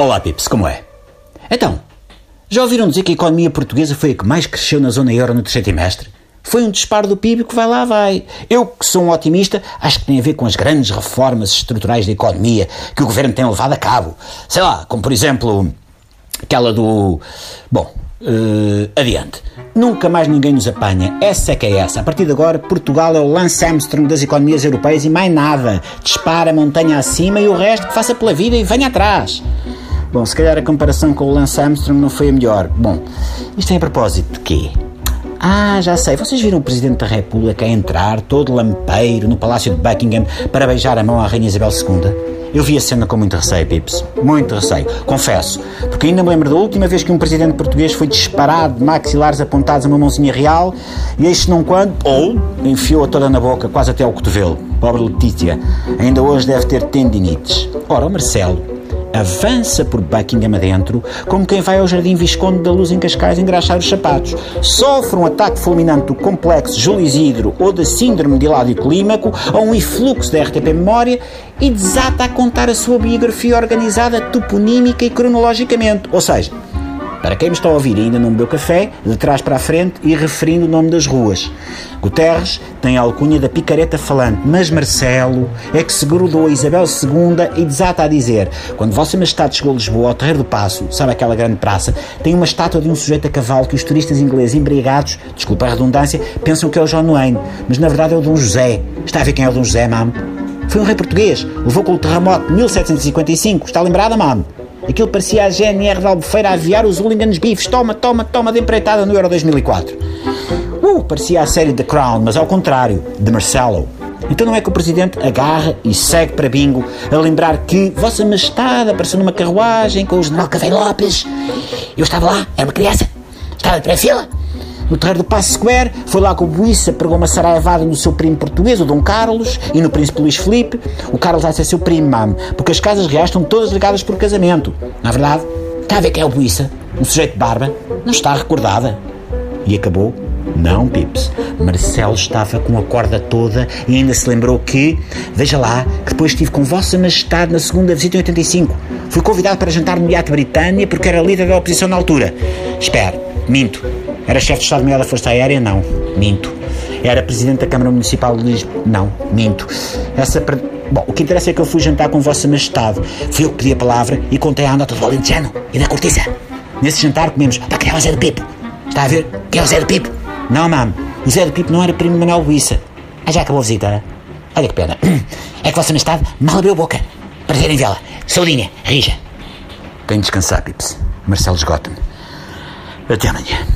Olá, Pips, como é? Então, já ouviram dizer que a economia portuguesa foi a que mais cresceu na zona euro no terceiro trimestre? Foi um disparo do PIB que vai lá, vai. Eu, que sou um otimista, acho que tem a ver com as grandes reformas estruturais da economia que o governo tem levado a cabo. Sei lá, como por exemplo, aquela do. Bom, uh, adiante. Nunca mais ninguém nos apanha. Essa é que é essa. A partir de agora, Portugal é o Lance Armstrong das economias europeias e mais nada. Dispara a montanha acima e o resto que faça pela vida e venha atrás. Bom, se calhar a comparação com o Lance Armstrong não foi a melhor. Bom, isto é a propósito de quê? Ah, já sei. Vocês viram o Presidente da República a entrar, todo lampeiro, no Palácio de Buckingham para beijar a mão à Rainha Isabel II? Eu vi a cena com muito receio, Pips. Muito receio. Confesso. Porque ainda me lembro da última vez que um presidente português foi disparado de maxilares apontados a uma mãozinha real e este não quando, ou enfiou-a toda na boca, quase até ao cotovelo. Pobre Letícia. Ainda hoje deve ter tendinites. Ora, o Marcelo avança por Buckingham adentro, como quem vai ao Jardim Visconde da Luz em Cascais engraxar os sapatos. Sofre um ataque fulminante do complexo Júlio Isidro ou da síndrome de Hilário Clímaco ou um influxo da RTP Memória e desata a contar a sua biografia organizada toponímica e cronologicamente. Ou seja, para quem me está a ouvir ainda não bebeu café, de trás para a frente e referindo o nome das ruas. Guterres tem a alcunha da picareta falante, mas Marcelo é que se grudou a Isabel II e desata a dizer: quando Vossa Majestade chegou a Lisboa, ao Terreiro do Passo, sabe aquela grande praça, tem uma estátua de um sujeito a cavalo que os turistas ingleses embriagados, desculpa a redundância, pensam que é o John Wayne, mas na verdade é o Dom José. Está a ver quem é o Dom José, mam? Foi um rei português, levou com o terremoto de 1755, está lembrada, mam? Aquilo parecia a GNR de Albufeira a aviar os hooligans bifes. Toma, toma, toma de empreitada no Euro 2004. Uh, parecia a série The Crown, mas ao contrário, de Marcelo. Então não é que o Presidente agarra e segue para bingo a lembrar que Vossa Majestade apareceu numa carruagem com o General Café Lopes. Eu estava lá, era uma criança, estava para a fila no terreiro do Passo Square, foi lá que o Buissa pregou uma saraivada no seu primo português, o Dom Carlos, e no príncipe Luís Felipe. O Carlos vai ser seu primo, mamo, porque as casas reais estão todas ligadas por casamento. Na verdade, está a ver quem é o Buissa? Um sujeito de barba? Não está recordada. E acabou não, Pips. Marcelo estava com a corda toda e ainda se lembrou que, veja lá, que depois estive com Vossa Majestade na segunda visita em 85. Fui convidado para jantar no Iate Britânia porque era líder da oposição na altura. Espera, minto. Era chefe de Estado-Maior da Força Aérea? Não. Minto. Era presidente da Câmara Municipal de Lisboa? Não. Minto. Essa. Bom, o que interessa é que eu fui jantar com Vossa Majestade. Fui eu que pedi a palavra e contei a anota do Valentino e da Cortiça. Nesse jantar comemos. Pá, quem é o Zé do Pipo? Está a ver? Quem é o Zé do Pipo? Não, mano. O Zé do Pipo não era primo de Manuel Buissa. Ah, já acabou a visita. Olha que pena. É que Vossa Majestade mal abriu a boca. Para terem vela. Saudinha, rija. Tenho de descansar, Pips. Marcelo esgota-me. Até amanhã.